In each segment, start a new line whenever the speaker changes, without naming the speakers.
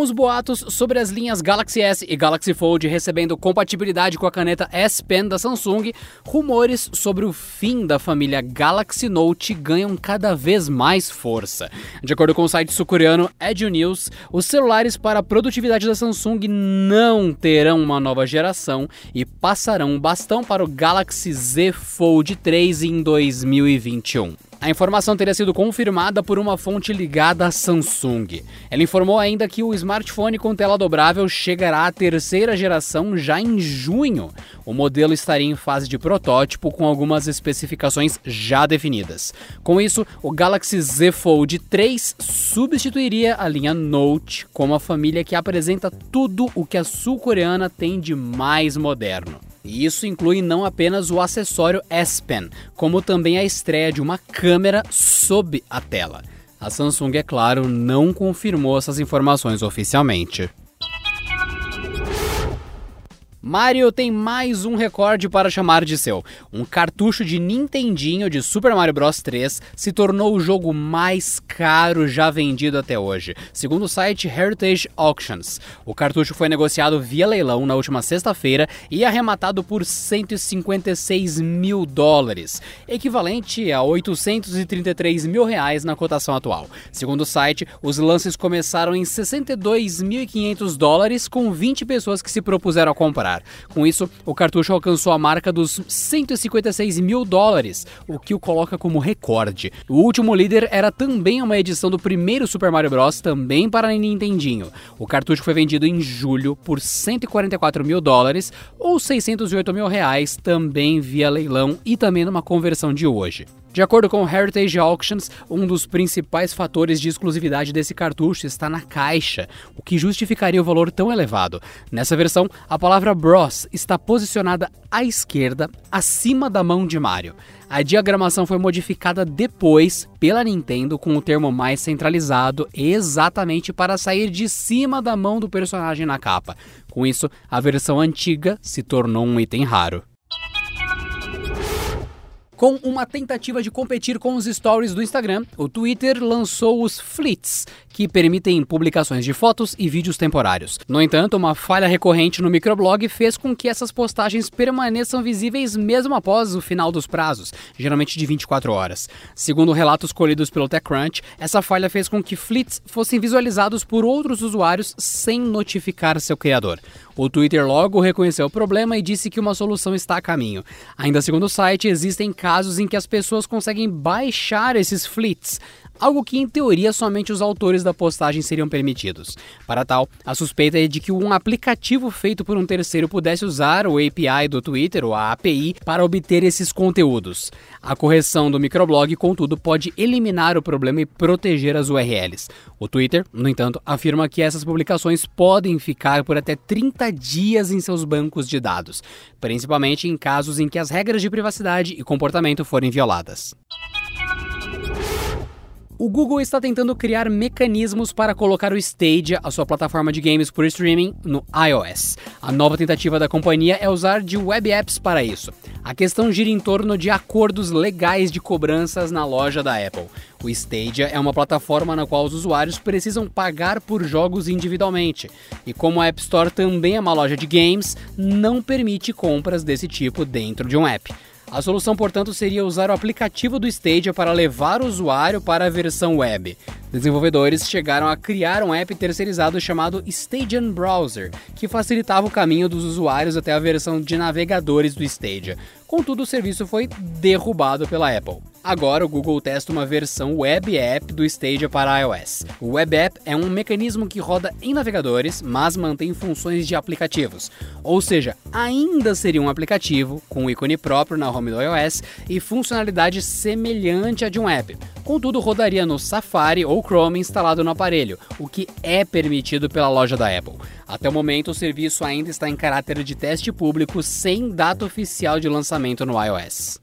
Com os boatos sobre as linhas Galaxy S e Galaxy Fold recebendo compatibilidade com a caneta S Pen da Samsung, rumores sobre o fim da família Galaxy Note ganham cada vez mais força. De acordo com o site sul-coreano News, os celulares para a produtividade da Samsung não terão uma nova geração e passarão o bastão para o Galaxy Z Fold 3 em 2021. A informação teria sido confirmada por uma fonte ligada à Samsung. Ela informou ainda que o smartphone com tela dobrável chegará à terceira geração já em junho. O modelo estaria em fase de protótipo com algumas especificações já definidas. Com isso, o Galaxy Z Fold 3 substituiria a linha Note como a família que apresenta tudo o que a sul-coreana tem de mais moderno. E isso inclui não apenas o acessório S Pen, como também a estreia de uma câmera sob a tela. A Samsung, é claro, não confirmou essas informações oficialmente. Mario tem mais um recorde para chamar de seu. Um cartucho de Nintendinho de Super Mario Bros 3 se tornou o jogo mais caro já vendido até hoje, segundo o site Heritage Auctions. O cartucho foi negociado via leilão na última sexta-feira e arrematado por 156 mil dólares, equivalente a 833 mil reais na cotação atual. Segundo o site, os lances começaram em 62.500 dólares com 20 pessoas que se propuseram a comprar Com isso, o cartucho alcançou a marca dos 156 mil dólares, o que o coloca como recorde. O último líder era também uma edição do primeiro Super Mario Bros., também para Nintendinho. O cartucho foi vendido em julho por 144 mil dólares ou 608 mil reais, também via leilão e também numa conversão de hoje. De acordo com o Heritage Auctions, um dos principais fatores de exclusividade desse cartucho está na caixa, o que justificaria o valor tão elevado. Nessa versão, a palavra Bros está posicionada à esquerda, acima da mão de Mario. A diagramação foi modificada depois pela Nintendo com o termo mais centralizado, exatamente para sair de cima da mão do personagem na capa. Com isso, a versão antiga se tornou um item raro com uma tentativa de competir com os stories do Instagram, o Twitter lançou os Fleets, que permitem publicações de fotos e vídeos temporários. No entanto, uma falha recorrente no microblog fez com que essas postagens permaneçam visíveis mesmo após o final dos prazos, geralmente de 24 horas. Segundo relatos colhidos pelo TechCrunch, essa falha fez com que Fleets fossem visualizados por outros usuários sem notificar seu criador. O Twitter logo reconheceu o problema e disse que uma solução está a caminho. Ainda segundo o site, existem casos em que as pessoas conseguem baixar esses fleets, algo que em teoria somente os autores da postagem seriam permitidos. Para tal, a suspeita é de que um aplicativo feito por um terceiro pudesse usar o API do Twitter ou a API para obter esses conteúdos. A correção do microblog, contudo, pode eliminar o problema e proteger as URLs. O Twitter, no entanto, afirma que essas publicações podem ficar por até 30 dias em seus bancos de dados, principalmente em casos em que as regras de privacidade e comportamento forem violadas. O Google está tentando criar mecanismos para colocar o Stadia, a sua plataforma de games por streaming, no iOS. A nova tentativa da companhia é usar de web apps para isso. A questão gira em torno de acordos legais de cobranças na loja da Apple. O Stadia é uma plataforma na qual os usuários precisam pagar por jogos individualmente. E como a App Store também é uma loja de games, não permite compras desse tipo dentro de um app. A solução, portanto, seria usar o aplicativo do Stadia para levar o usuário para a versão web. Desenvolvedores chegaram a criar um app terceirizado chamado Stadian Browser, que facilitava o caminho dos usuários até a versão de navegadores do Stadia. Contudo, o serviço foi derrubado pela Apple. Agora, o Google testa uma versão web app do Stadia para iOS. O web app é um mecanismo que roda em navegadores, mas mantém funções de aplicativos. Ou seja, ainda seria um aplicativo com ícone próprio na home do iOS e funcionalidade semelhante à de um app. Contudo, rodaria no Safari ou Chrome instalado no aparelho, o que é permitido pela loja da Apple. Até o momento, o serviço ainda está em caráter de teste público sem data oficial de lançamento no iOS.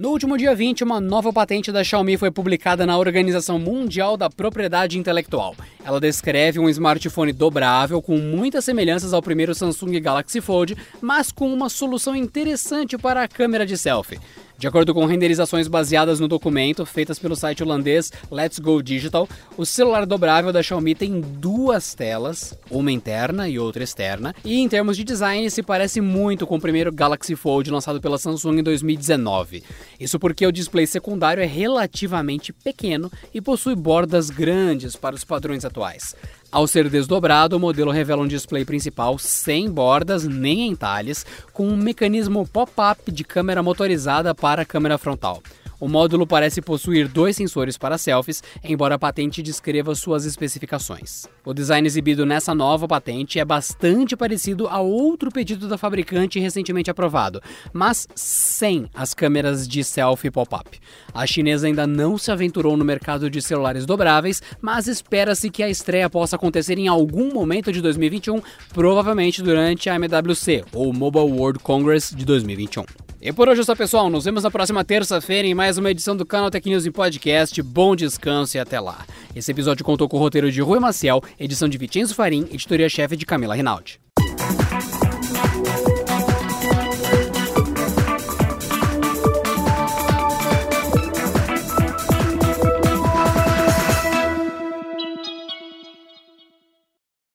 No último dia 20, uma nova patente da Xiaomi foi publicada na Organização Mundial da Propriedade Intelectual. Ela descreve um smartphone dobrável com muitas semelhanças ao primeiro Samsung Galaxy Fold, mas com uma solução interessante para a câmera de selfie. De acordo com renderizações baseadas no documento feitas pelo site holandês Let's Go Digital, o celular dobrável da Xiaomi tem duas telas, uma interna e outra externa, e em termos de design se parece muito com o primeiro Galaxy Fold lançado pela Samsung em 2019. Isso porque o display secundário é relativamente pequeno e possui bordas grandes para os padrões atuais. Ao ser desdobrado, o modelo revela um display principal sem bordas nem entalhes, com um mecanismo pop-up de câmera motorizada para a câmera frontal. O módulo parece possuir dois sensores para selfies, embora a patente descreva suas especificações. O design exibido nessa nova patente é bastante parecido a outro pedido da fabricante recentemente aprovado, mas sem as câmeras de selfie pop-up. A chinesa ainda não se aventurou no mercado de celulares dobráveis, mas espera-se que a estreia possa acontecer em algum momento de 2021, provavelmente durante a MWC, ou Mobile World Congress de 2021. E por hoje é só, pessoal. Nos vemos na próxima terça-feira em mais uma edição do Canal Tech News Podcast. Bom descanso e até lá. Esse episódio contou com o roteiro de Rui Maciel, edição de Vicenzo Farim, editoria-chefe de Camila Rinaldi.